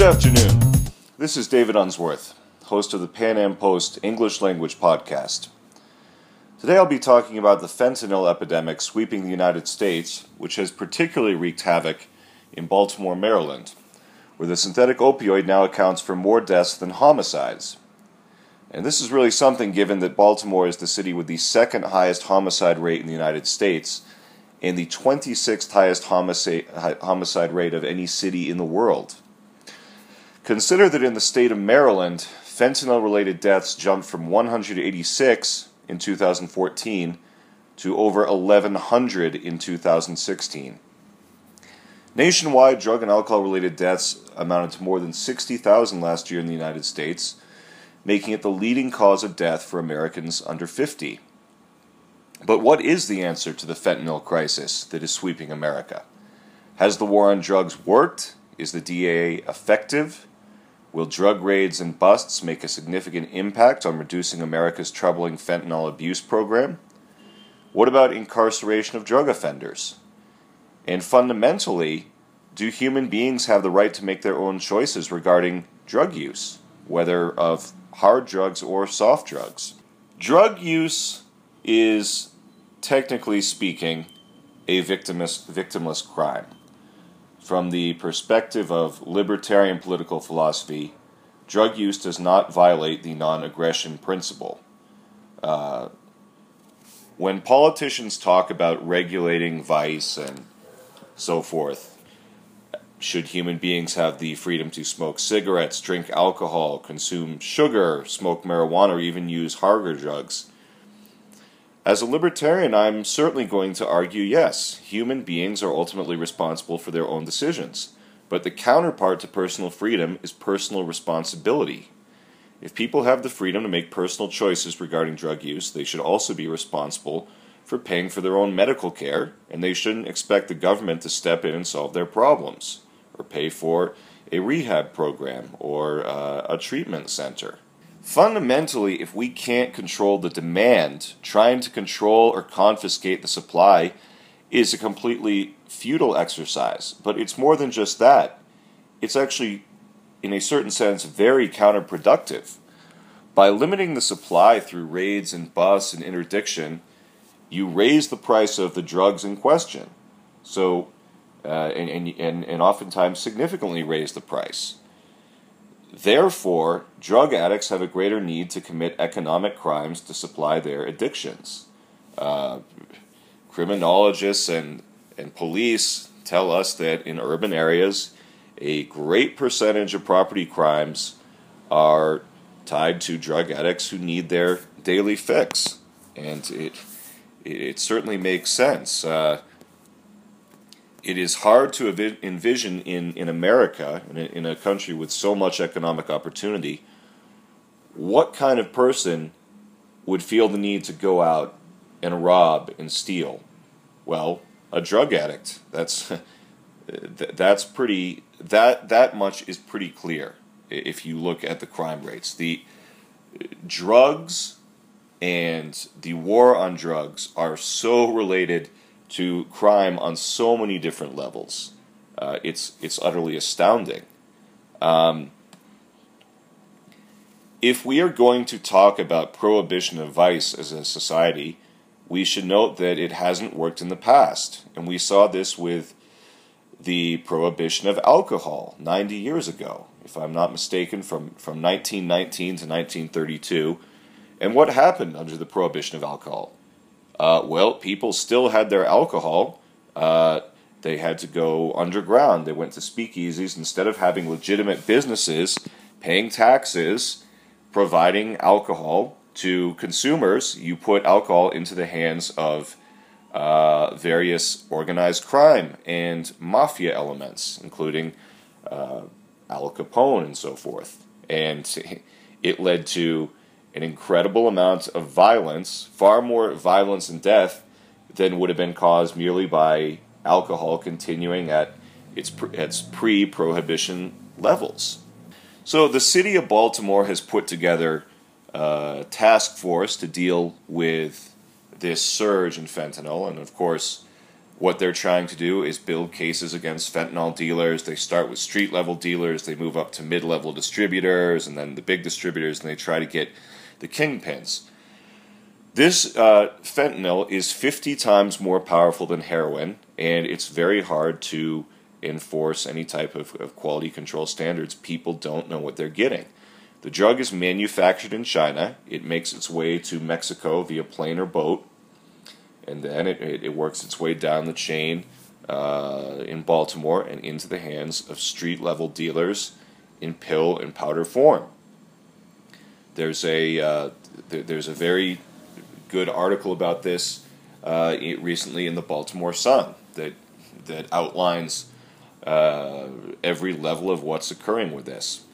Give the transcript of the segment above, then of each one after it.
Good afternoon. This is David Unsworth, host of the Pan Am Post English Language Podcast. Today I'll be talking about the fentanyl epidemic sweeping the United States, which has particularly wreaked havoc in Baltimore, Maryland, where the synthetic opioid now accounts for more deaths than homicides. And this is really something given that Baltimore is the city with the second highest homicide rate in the United States and the 26th highest homicide, homicide rate of any city in the world. Consider that in the state of Maryland, fentanyl related deaths jumped from 186 in 2014 to over 1,100 in 2016. Nationwide, drug and alcohol related deaths amounted to more than 60,000 last year in the United States making it the leading cause of death for Americans under 50. But what is the answer to the fentanyl crisis that is sweeping America? Has the war on drugs worked? Is the DEA effective? Will drug raids and busts make a significant impact on reducing America's troubling fentanyl abuse program? What about incarceration of drug offenders? And fundamentally, do human beings have the right to make their own choices regarding drug use, whether of hard drugs or soft drugs. Drug use is, technically speaking, a victimless, victimless crime. From the perspective of libertarian political philosophy, drug use does not violate the non aggression principle. Uh, when politicians talk about regulating vice and so forth, should human beings have the freedom to smoke cigarettes, drink alcohol, consume sugar, smoke marijuana, or even use harder drugs? As a libertarian, I'm certainly going to argue yes, human beings are ultimately responsible for their own decisions. But the counterpart to personal freedom is personal responsibility. If people have the freedom to make personal choices regarding drug use, they should also be responsible for paying for their own medical care, and they shouldn't expect the government to step in and solve their problems or pay for a rehab program or uh, a treatment center. Fundamentally, if we can't control the demand, trying to control or confiscate the supply is a completely futile exercise. But it's more than just that. It's actually, in a certain sense, very counterproductive. By limiting the supply through raids and busts and interdiction, you raise the price of the drugs in question. So uh, and, and, and oftentimes significantly raise the price. Therefore, drug addicts have a greater need to commit economic crimes to supply their addictions. Uh, criminologists and, and police tell us that in urban areas, a great percentage of property crimes are tied to drug addicts who need their daily fix. And it, it certainly makes sense. Uh, it is hard to envision in, in America, in a, in a country with so much economic opportunity, what kind of person would feel the need to go out and rob and steal? Well, a drug addict. That's that's pretty that that much is pretty clear if you look at the crime rates. The drugs and the war on drugs are so related to crime on so many different levels. Uh, it's it's utterly astounding. Um, if we are going to talk about prohibition of vice as a society, we should note that it hasn't worked in the past, and we saw this with the prohibition of alcohol 90 years ago, if I'm not mistaken, from, from 1919 to 1932. And what happened under the prohibition of alcohol? Uh, well, people still had their alcohol. Uh, they had to go underground. They went to speakeasies instead of having legitimate businesses paying taxes, providing alcohol to consumers. You put alcohol into the hands of uh, various organized crime and mafia elements, including uh, Al Capone and so forth. And it led to an incredible amount of violence, far more violence and death than would have been caused merely by alcohol continuing at its, its pre prohibition levels. So the city of Baltimore has put together a task force to deal with this surge in fentanyl, and of course, what they're trying to do is build cases against fentanyl dealers. They start with street level dealers, they move up to mid level distributors, and then the big distributors, and they try to get the kingpins. This uh, fentanyl is 50 times more powerful than heroin, and it's very hard to enforce any type of, of quality control standards. People don't know what they're getting. The drug is manufactured in China, it makes its way to Mexico via plane or boat and then it, it, works its way down the chain uh, in Baltimore and into the hands of street level dealers in pill and powder form. There's a uh, th- there's a very good article about this uh, recently in the Baltimore Sun that that outlines uh, every level of what's occurring with this.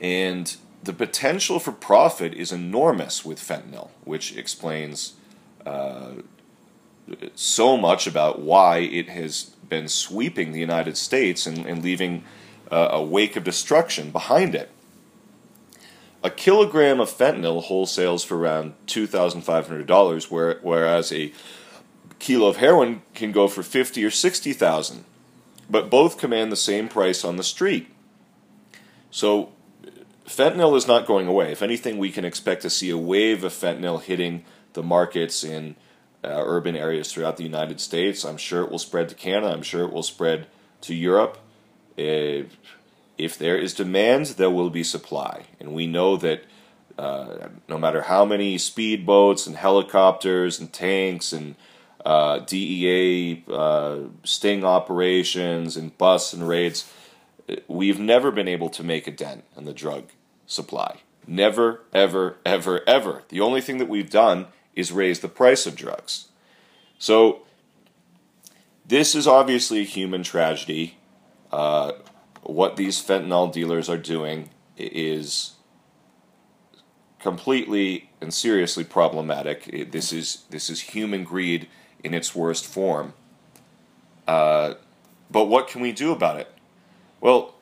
And the potential for profit is enormous with fentanyl, which explains uh, so much about why it has been sweeping the United States and, and leaving uh, a wake of destruction behind it. A kilogram of fentanyl wholesales for around $2,500, where, whereas a kilo of heroin can go for 50 or 60,000. But both command the same price on the street. So fentanyl is not going away. If anything, we can expect to see a wave of fentanyl hitting the markets in uh, urban areas throughout the United States. I'm sure it will spread to Canada. I'm sure it will spread to Europe. If, if there is demand, there will be supply. And we know that uh, no matter how many speedboats and helicopters and tanks and uh, DEA uh, sting operations and busts and raids, we've never been able to make a dent in the drug supply. Never, ever, ever, ever. The only thing that we've done is raise the price of drugs. So, this is obviously a human tragedy. Uh, what these fentanyl dealers are doing is completely and seriously problematic. This is this is human greed in its worst form. Uh, but what can we do about it? Well,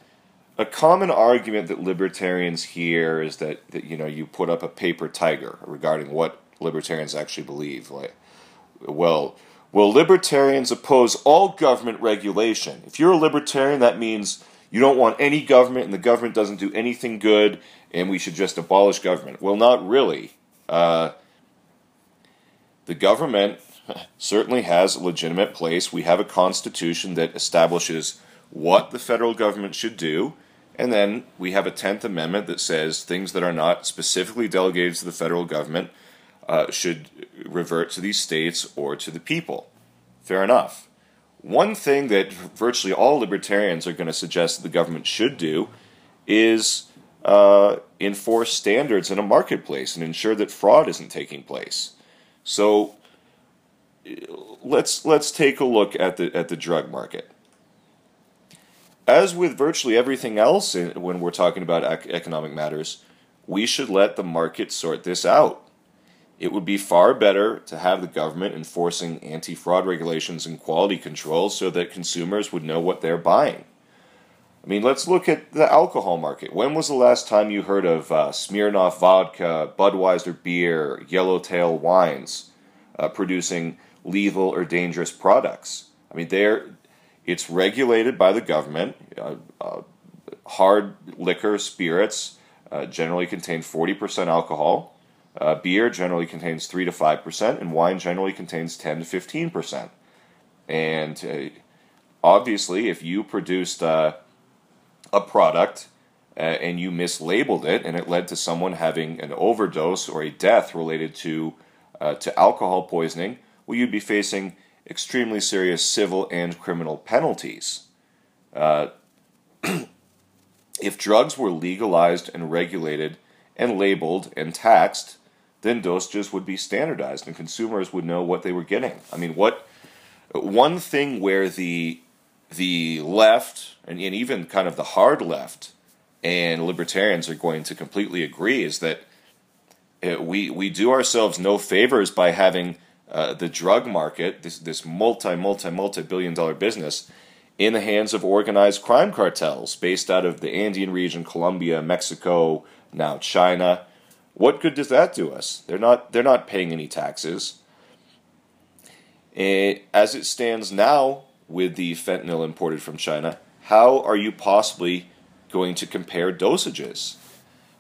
a common argument that libertarians hear is that, that you know you put up a paper tiger regarding what libertarians actually believe. Like, well, well, libertarians oppose all government regulation. If you're a libertarian, that means you don't want any government, and the government doesn't do anything good, and we should just abolish government. Well, not really. Uh, the government certainly has a legitimate place. We have a constitution that establishes what the federal government should do. And then we have a 10th Amendment that says things that are not specifically delegated to the federal government uh, should revert to these states or to the people. Fair enough. One thing that virtually all libertarians are going to suggest that the government should do is uh, enforce standards in a marketplace and ensure that fraud isn't taking place. So let's let's take a look at the at the drug market. As with virtually everything else in, when we're talking about economic matters, we should let the market sort this out. It would be far better to have the government enforcing anti fraud regulations and quality control so that consumers would know what they're buying. I mean, let's look at the alcohol market. When was the last time you heard of uh, Smirnoff vodka, Budweiser beer, Yellowtail wines uh, producing lethal or dangerous products? I mean, they're, it's regulated by the government. Uh, uh hard liquor, spirits uh, generally contain 40% alcohol. Uh, beer generally contains 3 to 5%, and wine generally contains 10 to 15%. And uh, obviously, if you produced uh, a product uh, and you mislabeled it and it led to someone having an overdose or a death related to, uh, to alcohol poisoning, well, you'd be facing extremely serious civil and criminal penalties. Uh, if drugs were legalized and regulated and labeled and taxed, then dosages would be standardized and consumers would know what they were getting. I mean, what one thing where the the left and, and even kind of the hard left and libertarians are going to completely agree is that uh, we we do ourselves no favors by having uh, the drug market, this this multi multi multi billion dollar business, in the hands of organized crime cartels based out of the Andean region, Colombia, Mexico, now China. What good does that do us? They're not they're not paying any taxes. And as it stands now with the fentanyl imported from China, how are you possibly going to compare dosages?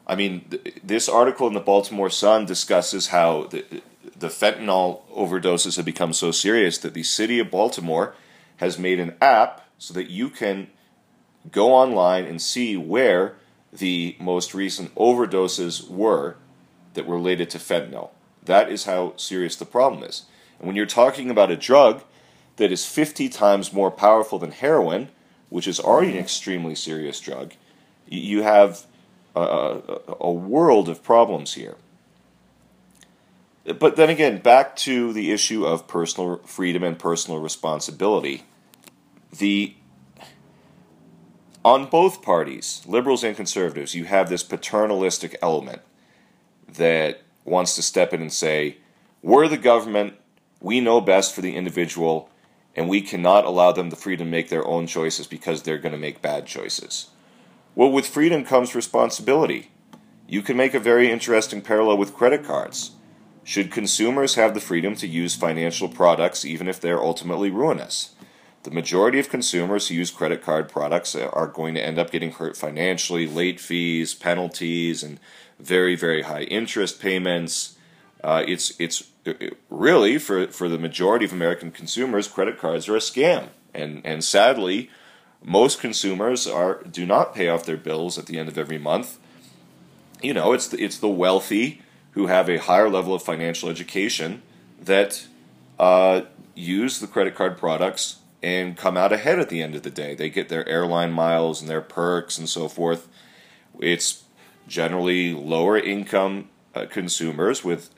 I mean, th- this article in the Baltimore Sun discusses how the, the fentanyl overdoses have become so serious that the city of Baltimore has made an app so that you can go online and see where the most recent overdoses were that were related to fentanyl. That is how serious the problem is. And when you're talking about a drug that is 50 times more powerful than heroin, which is already an extremely serious drug, you have a, a, world of problems here. But then again, back to the issue of personal freedom and personal responsibility. The on both parties, liberals and conservatives, you have this paternalistic element that wants to step in and say, We're the government, we know best for the individual, and we cannot allow them the freedom to make their own choices because they're going to make bad choices. Well, with freedom comes responsibility. You can make a very interesting parallel with credit cards. Should consumers have the freedom to use financial products even if they're ultimately ruinous? The majority of consumers who use credit card products are going to end up getting hurt financially, late fees, penalties, and very, very high interest payments. Uh, it's it's really for for the majority of American consumers, credit cards are a scam, and and sadly, most consumers are do not pay off their bills at the end of every month. You know, it's the, it's the wealthy who have a higher level of financial education that uh, use the credit card products and come out ahead at the end of the day. They get their airline miles and their perks and so forth. It's generally lower income uh, consumers with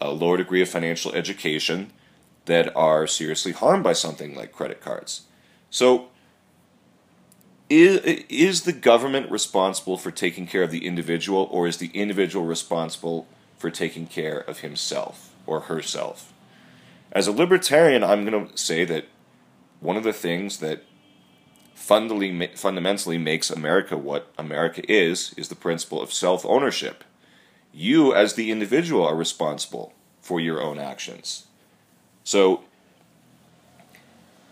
a lower degree of financial education that are seriously harmed by something like credit cards. So is, is the government responsible for taking care of the individual, or is the individual responsible for taking care of himself or herself? As a libertarian, I'm going to say that one of the things that fundamentally, fundamentally makes America what America is is the principle of self ownership. You, as the individual, are responsible for your own actions. So,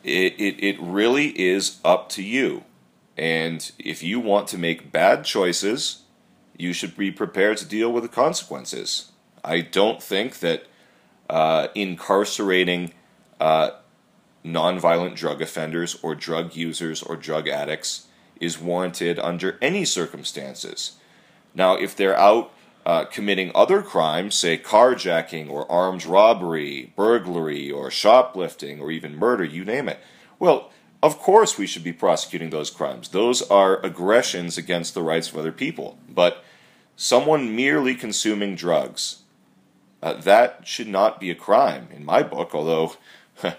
it, it, it really is up to you and if you want to make bad choices, you should be prepared to deal with the consequences. I don't think that uh, incarcerating uh, nonviolent drug offenders or drug users or drug addicts is warranted under any circumstances. Now, if they're out uh, committing other crimes, say carjacking or armed robbery, burglary or shoplifting or even murder, you name it, well, of course, we should be prosecuting those crimes. Those are aggressions against the rights of other people. But someone merely consuming drugs, uh, that should not be a crime in my book, although.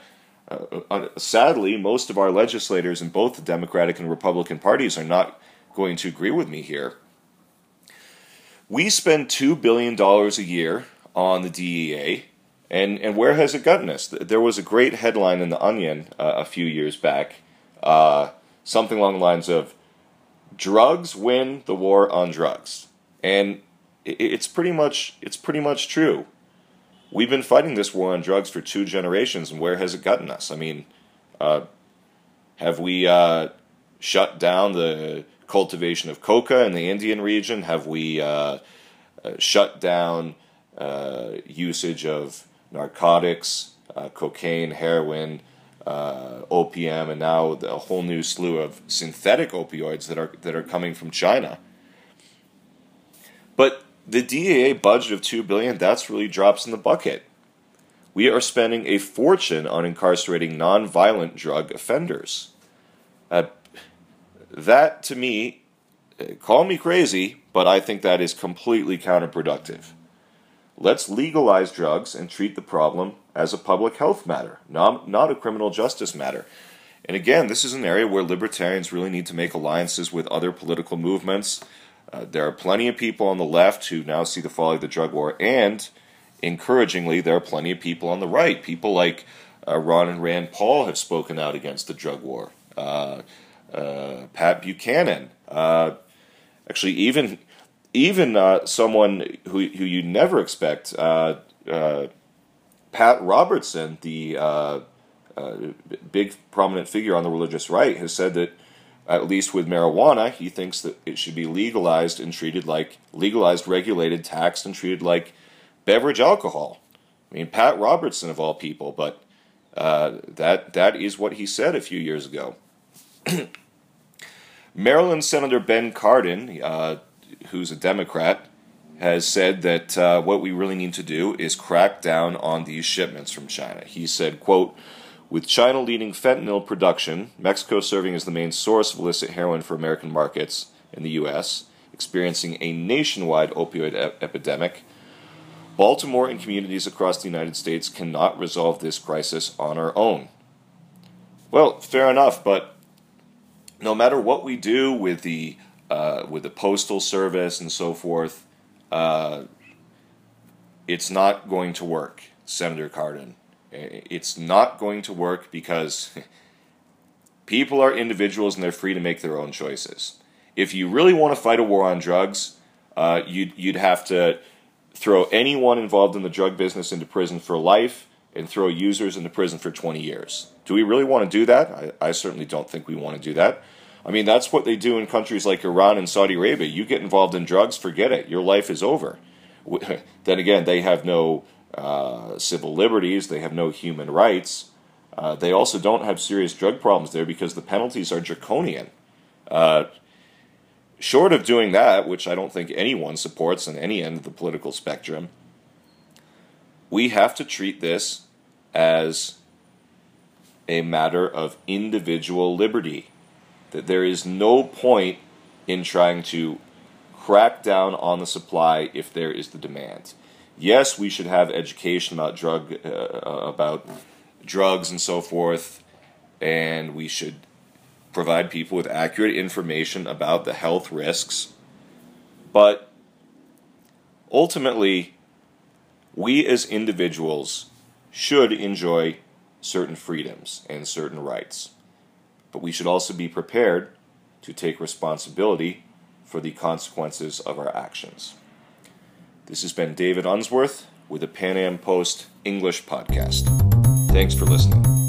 Uh, uh, sadly, most of our legislators in both the Democratic and Republican parties are not going to agree with me here. We spend $2 billion a year on the DEA, and, and where has it gotten us? There was a great headline in The Onion uh, a few years back, uh, something along the lines of drugs win the war on drugs. And it's pretty much it's pretty much true. We've been fighting this war on drugs for two generations, and where has it gotten us? I mean, uh, have we uh, shut down the cultivation of coca in the Andean region? Have we uh, uh shut down uh, usage of narcotics, uh, cocaine, heroin, opium, and now a whole new slew of synthetic opioids that are that are coming from China. But the DEA budget of two billion that's really drops in the bucket. We are spending a fortune on incarcerating non-violent drug offenders. Uh, that to me, uh, call me crazy, but I think that is completely counterproductive. Let's legalize drugs and treat the problem as a public health matter, not, not a criminal justice matter. And again, this is an area where libertarians really need to make alliances with other political movements. Uh, there are plenty of people on the left who now see the folly of the drug war, and encouragingly, there are plenty of people on the right. People like uh, Ron and Rand Paul have spoken out against the drug war. Uh, uh Pat Buchanan, uh, actually, even even someone who who you never expect, Pat Robertson, the big prominent figure on the religious right, has said that at least with marijuana, he thinks that it should be legalized and treated like legalized, regulated, taxed, and treated like beverage alcohol. I mean, Pat Robertson of all people, but uh, that that is what he said a few years ago. Maryland Senator Ben Cardin, uh, who's a Democrat, has said that uh, what we really need to do is crack down on these shipments from China. He said, "quote." With China leading fentanyl production, Mexico serving as the main source of illicit heroin for American markets in the U.S., experiencing a nationwide opioid epidemic, Baltimore and communities across the United States cannot resolve this crisis on our own. Well, fair enough, but no matter what we do with the uh, with the postal service and so forth, uh, it's not going to work, Senator Cardin. It's not going to work because people are individuals and they're free to make their own choices. If you really want to fight a war on drugs, uh, you'd, you'd have to throw anyone involved in the drug business into prison for life and throw users into prison for 20 years. Do we really want to do that? I, I certainly don't think we want to do that. I mean, that's what they do in countries like Iran and Saudi Arabia. You get involved in drugs, forget it. Your life is over. then again, they have no uh, civil liberties, they have no human rights. Uh, they also don't have serious drug problems there because the penalties are draconian. Uh, short of doing that, which I don't think anyone supports on any end of the political spectrum, we have to treat this as a matter of individual liberty. That there is no point in trying to crack down on the supply if there is the demand yes, we should have education about drug uh, uh, about drugs and so forth, and we should provide people with accurate information about the health risks. But ultimately, we as individuals should enjoy certain freedoms and certain rights. But we should also be prepared to take responsibility for the consequences of our actions. This has been David Unsworth with the Pan Am Post English Podcast. Thanks for listening.